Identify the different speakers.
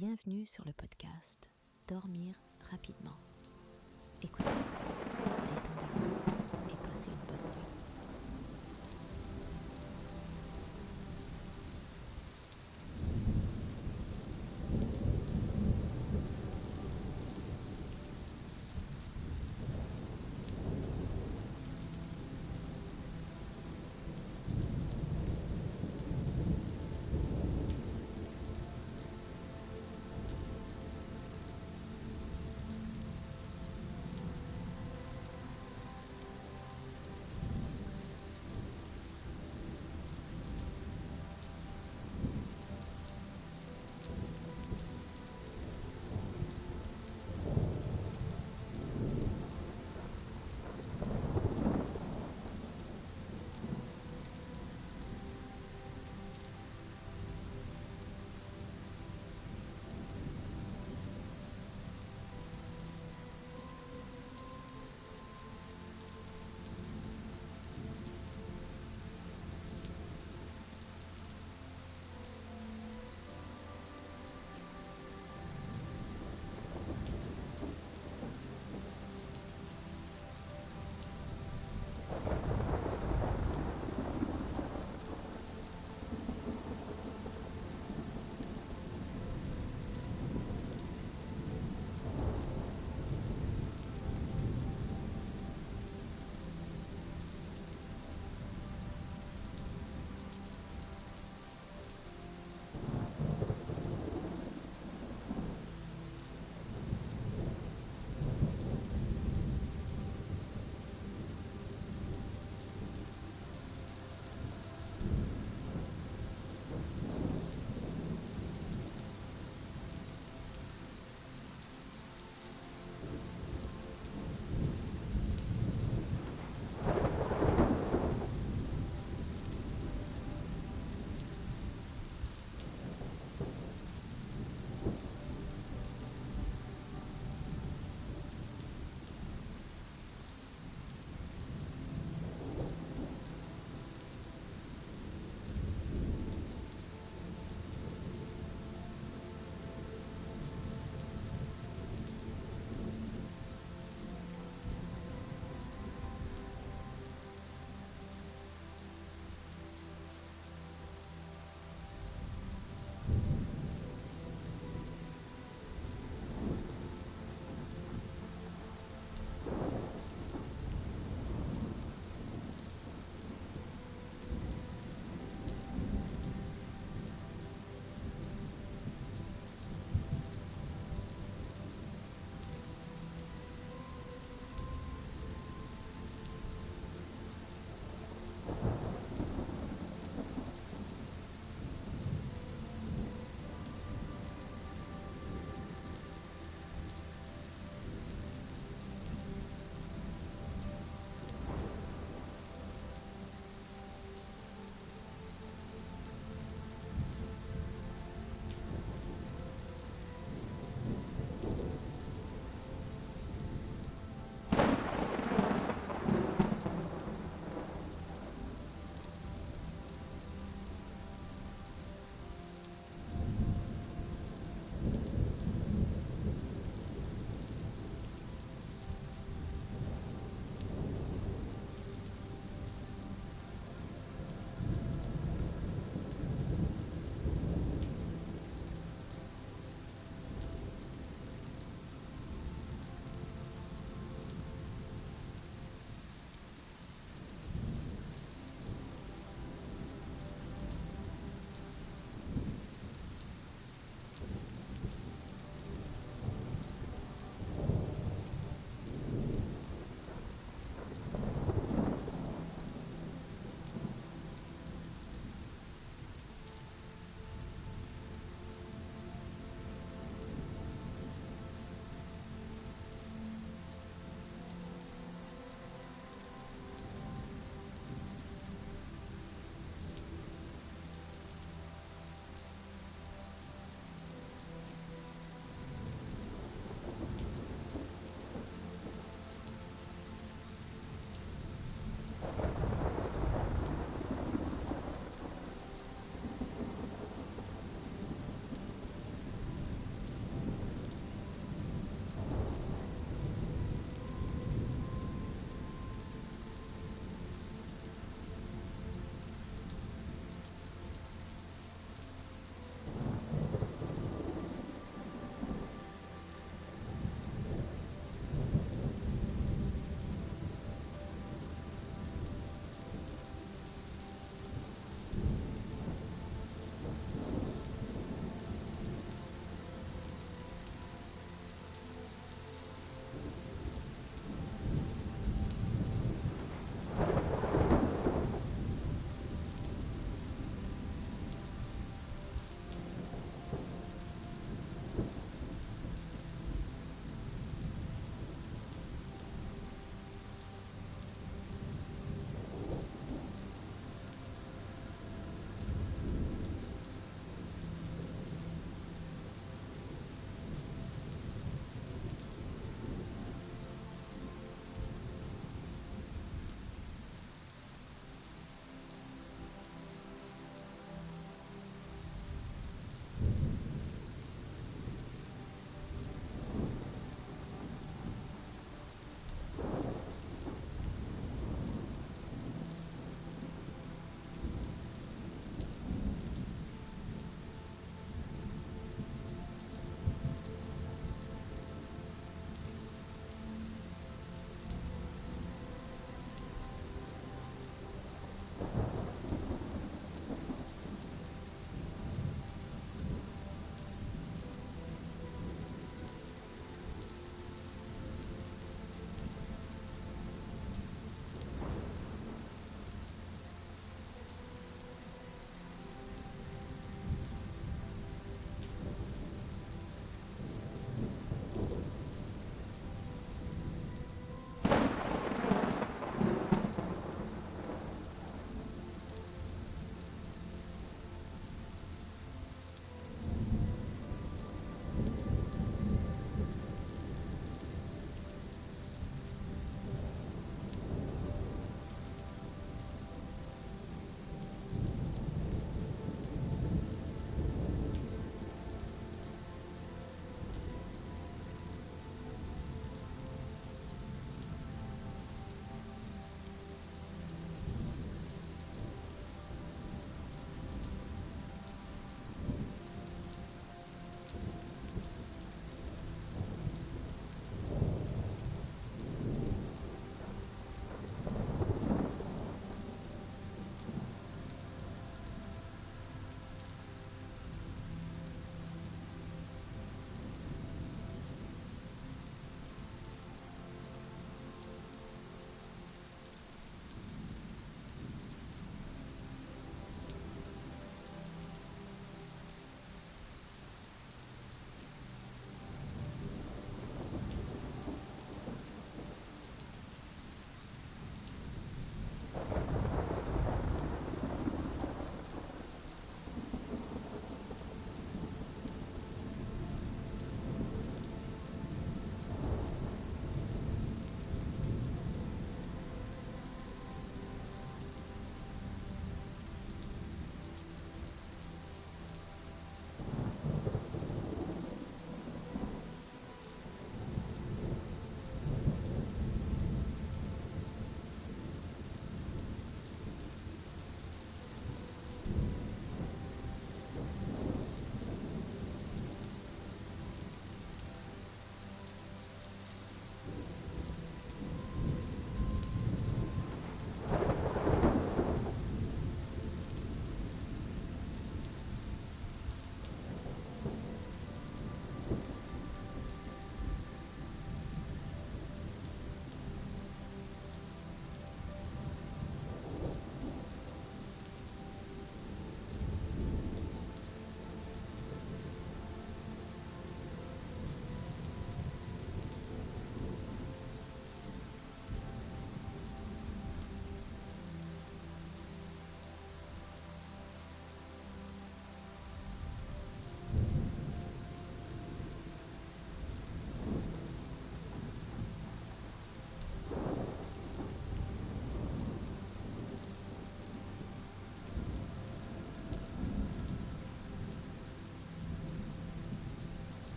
Speaker 1: Bienvenue sur le podcast Dormir rapidement. Écoutez.